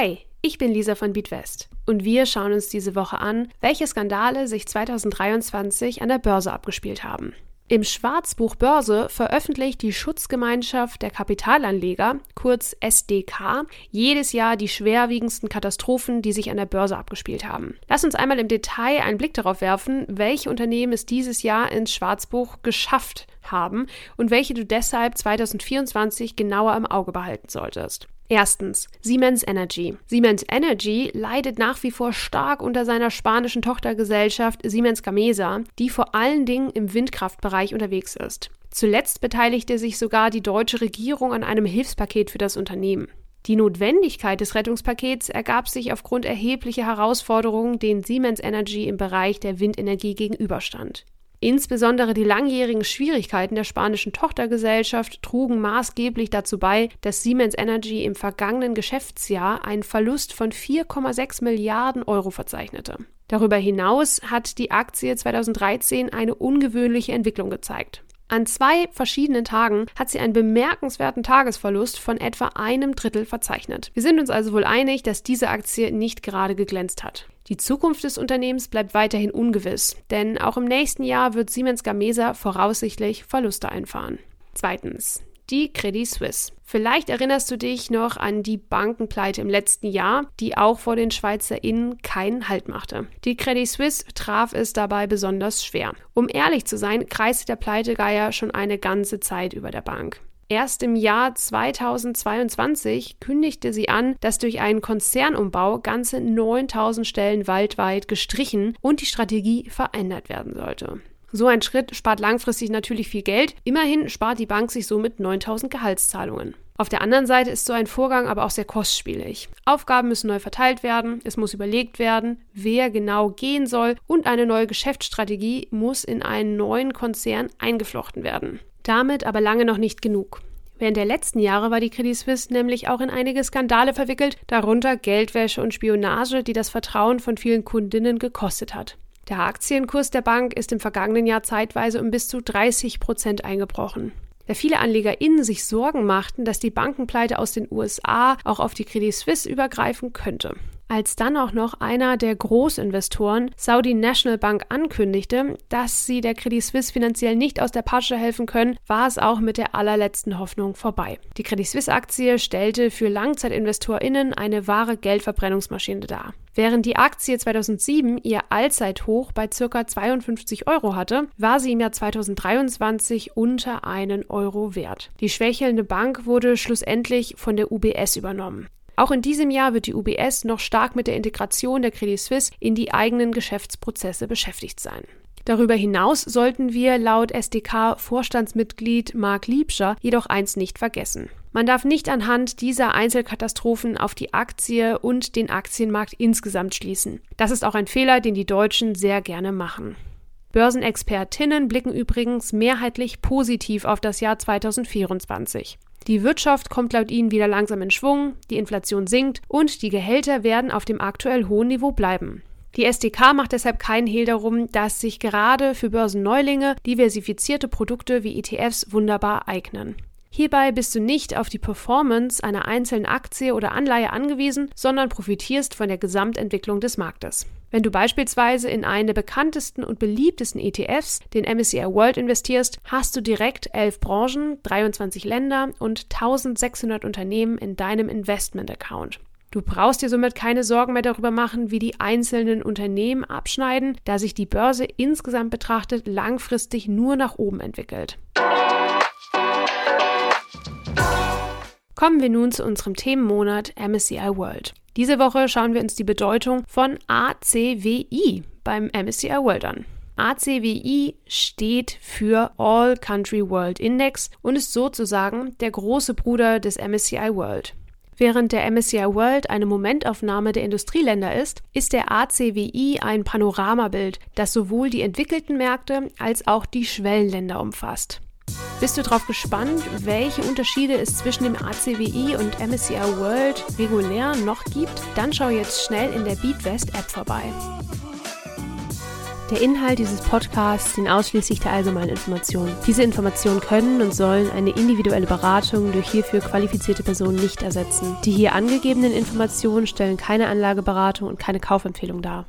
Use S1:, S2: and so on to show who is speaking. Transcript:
S1: Hi, ich bin Lisa von Beatwest und wir schauen uns diese Woche an, welche Skandale sich 2023 an der Börse abgespielt haben. Im Schwarzbuch Börse veröffentlicht die Schutzgemeinschaft der Kapitalanleger, kurz SDK, jedes Jahr die schwerwiegendsten Katastrophen, die sich an der Börse abgespielt haben. Lass uns einmal im Detail einen Blick darauf werfen, welche Unternehmen es dieses Jahr ins Schwarzbuch geschafft haben und welche du deshalb 2024 genauer im Auge behalten solltest. Erstens, Siemens Energy. Siemens Energy leidet nach wie vor stark unter seiner spanischen Tochtergesellschaft Siemens Gamesa, die vor allen Dingen im Windkraftbereich unterwegs ist. Zuletzt beteiligte sich sogar die deutsche Regierung an einem Hilfspaket für das Unternehmen. Die Notwendigkeit des Rettungspakets ergab sich aufgrund erheblicher Herausforderungen, denen Siemens Energy im Bereich der Windenergie gegenüberstand. Insbesondere die langjährigen Schwierigkeiten der spanischen Tochtergesellschaft trugen maßgeblich dazu bei, dass Siemens Energy im vergangenen Geschäftsjahr einen Verlust von 4,6 Milliarden Euro verzeichnete. Darüber hinaus hat die Aktie 2013 eine ungewöhnliche Entwicklung gezeigt. An zwei verschiedenen Tagen hat sie einen bemerkenswerten Tagesverlust von etwa einem Drittel verzeichnet. Wir sind uns also wohl einig, dass diese Aktie nicht gerade geglänzt hat. Die Zukunft des Unternehmens bleibt weiterhin ungewiss, denn auch im nächsten Jahr wird Siemens Gamesa voraussichtlich Verluste einfahren. Zweitens. Die Credit Suisse. Vielleicht erinnerst du dich noch an die Bankenpleite im letzten Jahr, die auch vor den SchweizerInnen keinen Halt machte. Die Credit Suisse traf es dabei besonders schwer. Um ehrlich zu sein, kreiste der Pleitegeier schon eine ganze Zeit über der Bank. Erst im Jahr 2022 kündigte sie an, dass durch einen Konzernumbau ganze 9000 Stellen weltweit gestrichen und die Strategie verändert werden sollte. So ein Schritt spart langfristig natürlich viel Geld. Immerhin spart die Bank sich somit 9000 Gehaltszahlungen. Auf der anderen Seite ist so ein Vorgang aber auch sehr kostspielig. Aufgaben müssen neu verteilt werden, es muss überlegt werden, wer genau gehen soll und eine neue Geschäftsstrategie muss in einen neuen Konzern eingeflochten werden. Damit aber lange noch nicht genug. Während der letzten Jahre war die Credit Suisse nämlich auch in einige Skandale verwickelt, darunter Geldwäsche und Spionage, die das Vertrauen von vielen Kundinnen gekostet hat. Der Aktienkurs der Bank ist im vergangenen Jahr zeitweise um bis zu 30 Prozent eingebrochen. Da viele AnlegerInnen sich Sorgen machten, dass die Bankenpleite aus den USA auch auf die Credit Suisse übergreifen könnte. Als dann auch noch einer der Großinvestoren, Saudi National Bank, ankündigte, dass sie der Credit Suisse finanziell nicht aus der Patsche helfen können, war es auch mit der allerletzten Hoffnung vorbei. Die Credit Suisse Aktie stellte für LangzeitinvestorInnen eine wahre Geldverbrennungsmaschine dar. Während die Aktie 2007 ihr Allzeithoch bei ca. 52 Euro hatte, war sie im Jahr 2023 unter einen Euro wert. Die schwächelnde Bank wurde schlussendlich von der UBS übernommen. Auch in diesem Jahr wird die UBS noch stark mit der Integration der Credit Suisse in die eigenen Geschäftsprozesse beschäftigt sein. Darüber hinaus sollten wir laut SDK-Vorstandsmitglied Mark Liebscher jedoch eins nicht vergessen. Man darf nicht anhand dieser Einzelkatastrophen auf die Aktie und den Aktienmarkt insgesamt schließen. Das ist auch ein Fehler, den die Deutschen sehr gerne machen. Börsenexpertinnen blicken übrigens mehrheitlich positiv auf das Jahr 2024. Die Wirtschaft kommt laut ihnen wieder langsam in Schwung, die Inflation sinkt und die Gehälter werden auf dem aktuell hohen Niveau bleiben. Die SDK macht deshalb keinen Hehl darum, dass sich gerade für Börsenneulinge diversifizierte Produkte wie ETFs wunderbar eignen. Hierbei bist du nicht auf die Performance einer einzelnen Aktie oder Anleihe angewiesen, sondern profitierst von der Gesamtentwicklung des Marktes. Wenn du beispielsweise in einen der bekanntesten und beliebtesten ETFs, den MSCI World, investierst, hast du direkt elf Branchen, 23 Länder und 1600 Unternehmen in deinem Investment-Account. Du brauchst dir somit keine Sorgen mehr darüber machen, wie die einzelnen Unternehmen abschneiden, da sich die Börse insgesamt betrachtet langfristig nur nach oben entwickelt. Kommen wir nun zu unserem Themenmonat MSCI World. Diese Woche schauen wir uns die Bedeutung von ACWI beim MSCI World an. ACWI steht für All Country World Index und ist sozusagen der große Bruder des MSCI World. Während der MSCI World eine Momentaufnahme der Industrieländer ist, ist der ACWI ein Panoramabild, das sowohl die entwickelten Märkte als auch die Schwellenländer umfasst. Bist du darauf gespannt, welche Unterschiede es zwischen dem ACWI und MSCI World regulär noch gibt? Dann schau jetzt schnell in der BeatWest App vorbei. Der Inhalt dieses Podcasts dient ausschließlich der allgemeinen Information. Diese Informationen können und sollen eine individuelle Beratung durch hierfür qualifizierte Personen nicht ersetzen. Die hier angegebenen Informationen stellen keine Anlageberatung und keine Kaufempfehlung dar.